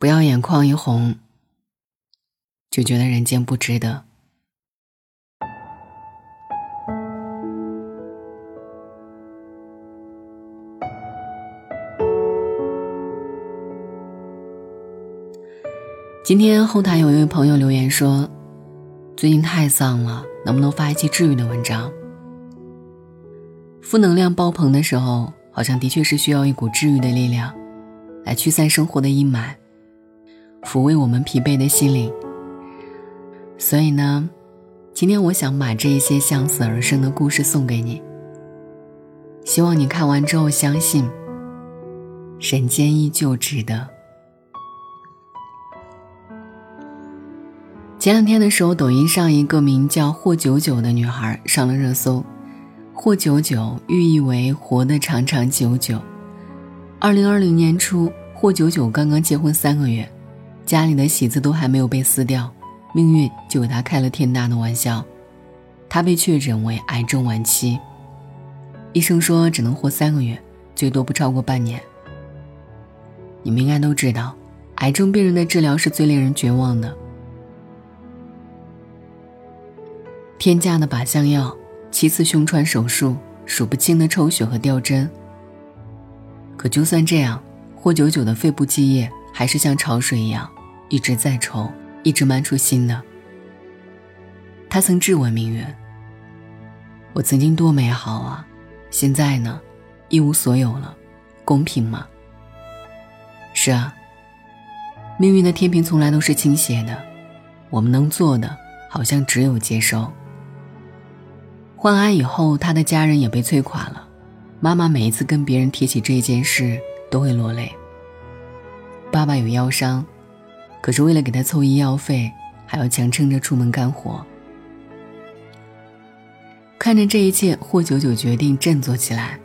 不要眼眶一红，就觉得人间不值得。今天后台有一位朋友留言说：“最近太丧了，能不能发一期治愈的文章？”负能量爆棚的时候，好像的确是需要一股治愈的力量，来驱散生活的阴霾，抚慰我们疲惫的心灵。所以呢，今天我想把这一些向死而生的故事送给你，希望你看完之后相信，人间依旧值得。前两天的时候，抖音上一个名叫霍九九的女孩上了热搜。霍九九寓意为活得长长久久。二零二零年初，霍九九刚刚结婚三个月，家里的喜字都还没有被撕掉，命运就给他开了天大的玩笑。他被确诊为癌症晚期，医生说只能活三个月，最多不超过半年。你们应该都知道，癌症病人的治疗是最令人绝望的。天价的靶向药，七次胸穿手术，数不清的抽血和吊针。可就算这样，霍九九的肺部积液还是像潮水一样，一直在抽，一直漫出新的。他曾质问明月：“我曾经多美好啊，现在呢，一无所有了，公平吗？”是啊，命运的天平从来都是倾斜的，我们能做的，好像只有接受。患癌以后，他的家人也被摧垮了。妈妈每一次跟别人提起这件事，都会落泪。爸爸有腰伤，可是为了给他凑医药费，还要强撑着出门干活。看着这一切，霍九九决定振作起来。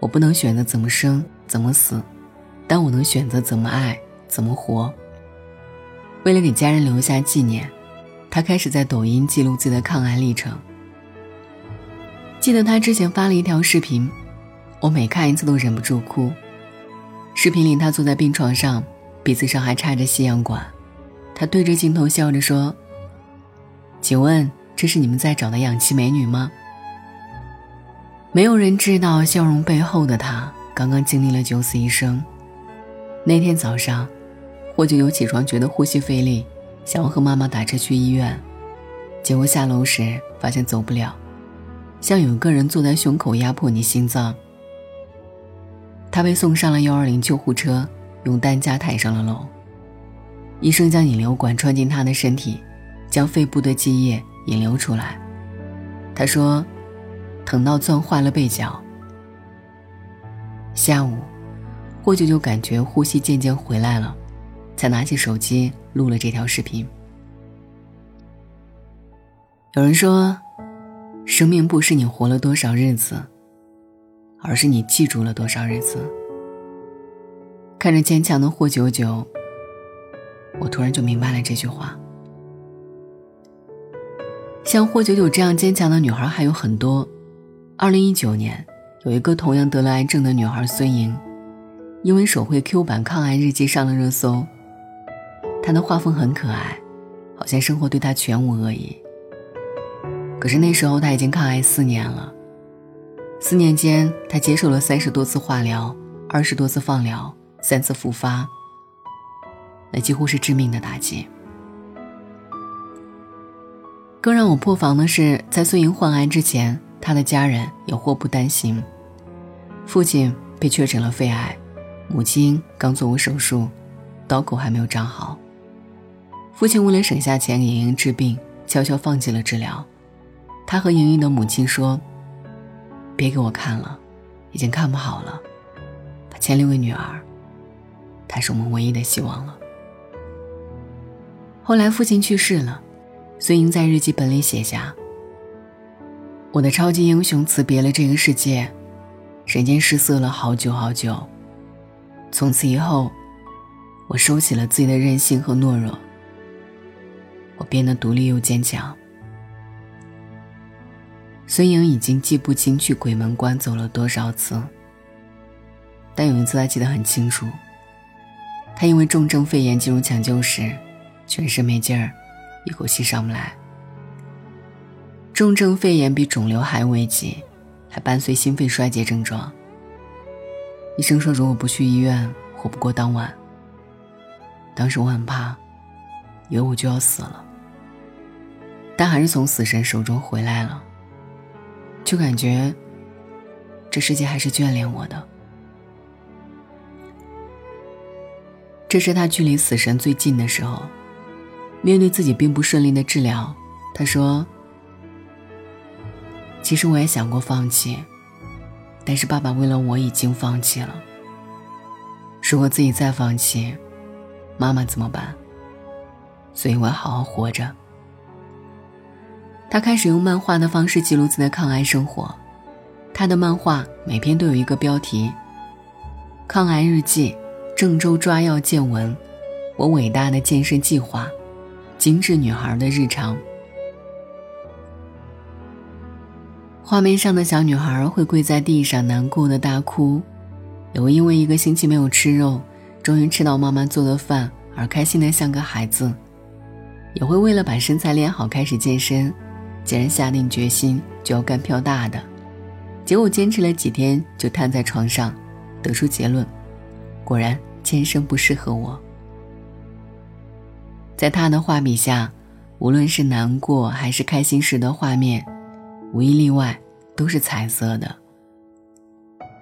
我不能选择怎么生怎么死，但我能选择怎么爱怎么活。为了给家人留下纪念，他开始在抖音记录自己的抗癌历程。记得他之前发了一条视频，我每看一次都忍不住哭。视频里他坐在病床上，鼻子上还插着吸氧管，他对着镜头笑着说：“请问这是你们在找的氧气美女吗？”没有人知道笑容背后的他刚刚经历了九死一生。那天早上，霍九九起床觉得呼吸费力，想要和妈妈打车去医院，结果下楼时发现走不了。像有个人坐在胸口压迫你心脏。他被送上了幺二零救护车，用担架抬上了楼。医生将引流管穿进他的身体，将肺部的积液引流出来。他说：“疼到钻坏了背角。”下午，霍九九感觉呼吸渐渐回来了，才拿起手机录了这条视频。有人说。生命不是你活了多少日子，而是你记住了多少日子。看着坚强的霍九九，我突然就明白了这句话。像霍九九这样坚强的女孩还有很多。二零一九年，有一个同样得了癌症的女孩孙莹，因为手绘 Q 版抗癌日记上了热搜。她的画风很可爱，好像生活对她全无恶意。可是那时候他已经抗癌四年了，四年间他接受了三十多次化疗，二十多次放疗，三次复发。那几乎是致命的打击。更让我破防的是，在孙莹患癌之前，他的家人也祸不单行，父亲被确诊了肺癌，母亲刚做过手术，刀口还没有长好。父亲为了省下钱给莹莹治病，悄悄放弃了治疗。他和莹莹的母亲说：“别给我看了，已经看不好了，把钱留给女儿，才是我们唯一的希望了。”后来父亲去世了，孙莹在日记本里写下：“我的超级英雄辞别了这个世界，人间失色了好久好久。从此以后，我收起了自己的任性和懦弱，我变得独立又坚强。”孙莹已经记不清去鬼门关走了多少次，但有一次她记得很清楚。他因为重症肺炎进入抢救室，全身没劲儿，一口气上不来。重症肺炎比肿瘤还危急，还伴随心肺衰竭症状。医生说，如果不去医院，活不过当晚。当时我很怕，以为我就要死了，但还是从死神手中回来了，就感觉这世界还是眷恋我的。这是他距离死神最近的时候。面对自己并不顺利的治疗，他说：“其实我也想过放弃，但是爸爸为了我已经放弃了。如果自己再放弃，妈妈怎么办？所以我要好好活着。”他开始用漫画的方式记录自己的抗癌生活。他的漫画每篇都有一个标题：“抗癌日记”。郑州抓药见闻，我伟大的健身计划，精致女孩的日常。画面上的小女孩会跪在地上难过的大哭，也会因为一个星期没有吃肉，终于吃到妈妈做的饭而开心的像个孩子，也会为了把身材练好开始健身，竟然下定决心就要干票大的，结果坚持了几天就瘫在床上，得出结论。果然，天生不适合我。在他的画笔下，无论是难过还是开心时的画面，无一例外都是彩色的。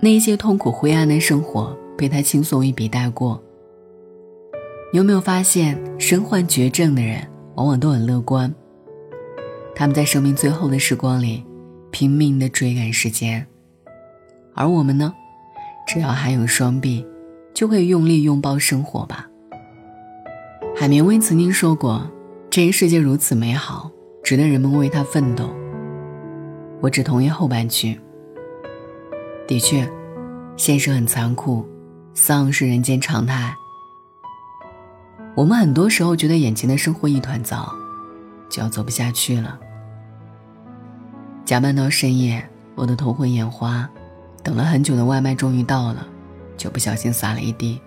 那些痛苦灰暗的生活被他轻松一笔带过。有没有发现，身患绝症的人往往都很乐观？他们在生命最后的时光里，拼命的追赶时间，而我们呢，只要还有双臂。就会用力拥抱生活吧。海明威曾经说过：“这个世界如此美好，值得人们为它奋斗。”我只同意后半句。的确，现实很残酷，丧是人间常态。我们很多时候觉得眼前的生活一团糟，就要走不下去了。加班到深夜，饿得头昏眼花，等了很久的外卖终于到了。就不小心洒了一地。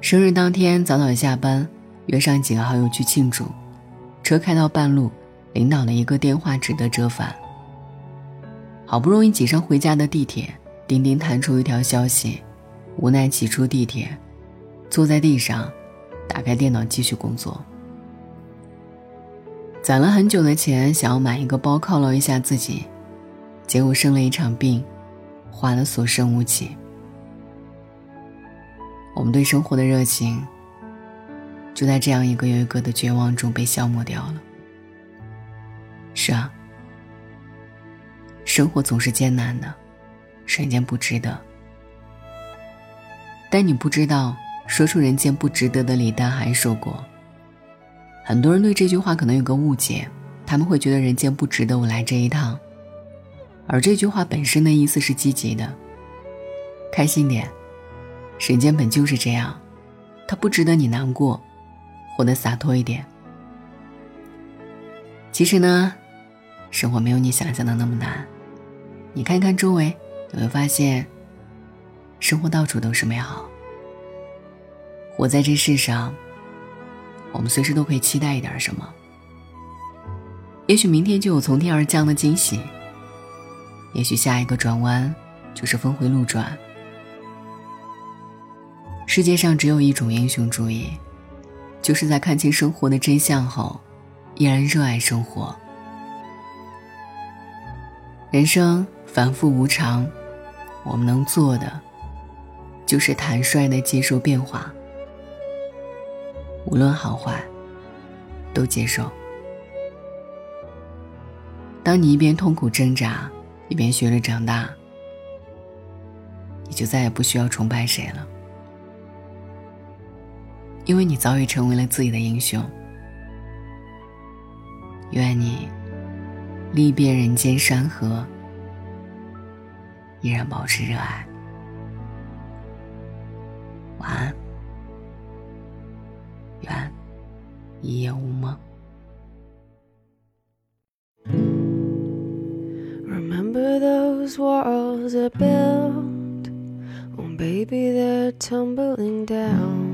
生日当天早早下班，约上几个好友去庆祝，车开到半路，领导的一个电话只得折返。好不容易挤上回家的地铁，钉钉弹出一条消息，无奈挤出地铁，坐在地上，打开电脑继续工作。攒了很久的钱，想要买一个包犒劳一下自己，结果生了一场病，花的所剩无几。我们对生活的热情，就在这样一个又一个的绝望中被消磨掉了。是啊，生活总是艰难的，人间不值得。但你不知道，说出“人间不值得”的李诞还说过。很多人对这句话可能有个误解，他们会觉得“人间不值得我来这一趟”，而这句话本身的意思是积极的，开心点。人间本就是这样，它不值得你难过，活得洒脱一点。其实呢，生活没有你想象的那么难。你看看周围，你会发现，生活到处都是美好。活在这世上，我们随时都可以期待一点什么。也许明天就有从天而降的惊喜，也许下一个转弯就是峰回路转。世界上只有一种英雄主义，就是在看清生活的真相后，依然热爱生活。人生反复无常，我们能做的，就是坦率的接受变化，无论好坏，都接受。当你一边痛苦挣扎，一边学着长大，你就再也不需要崇拜谁了。因为你早已成为了自己的英雄。愿你历遍人间山河，依然保持热爱。晚安，愿一夜无梦。Remember those walls are built, oh baby, they're they're tumbling down.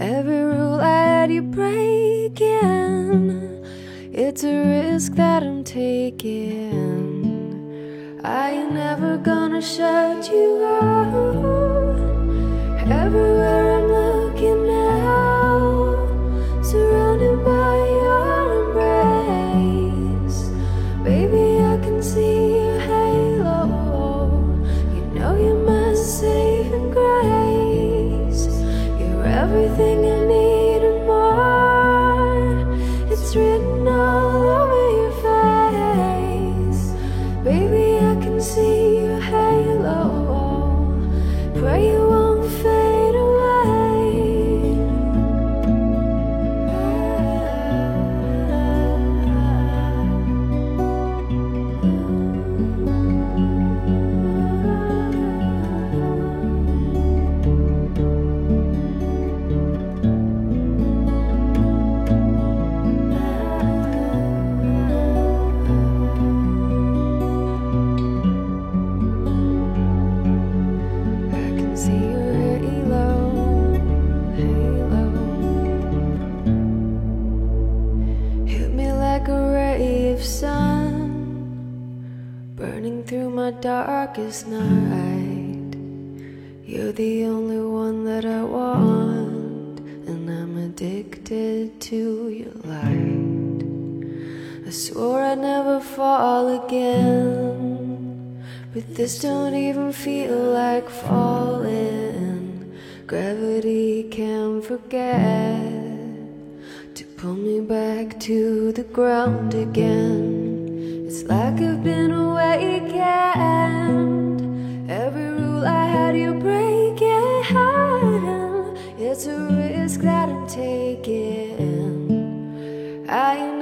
Every rule I had you breaking. It's a risk that I'm taking. I ain't never gonna shut you out. Everywhere I'm looking darkest night. You're the only one that I want, and I'm addicted to your light. I swore I'd never fall again. But this don't even feel like falling. Gravity can't forget to pull me back to the ground again. It's like I've been awakened. Every rule I had you breaking. It's a risk that I'm taking. I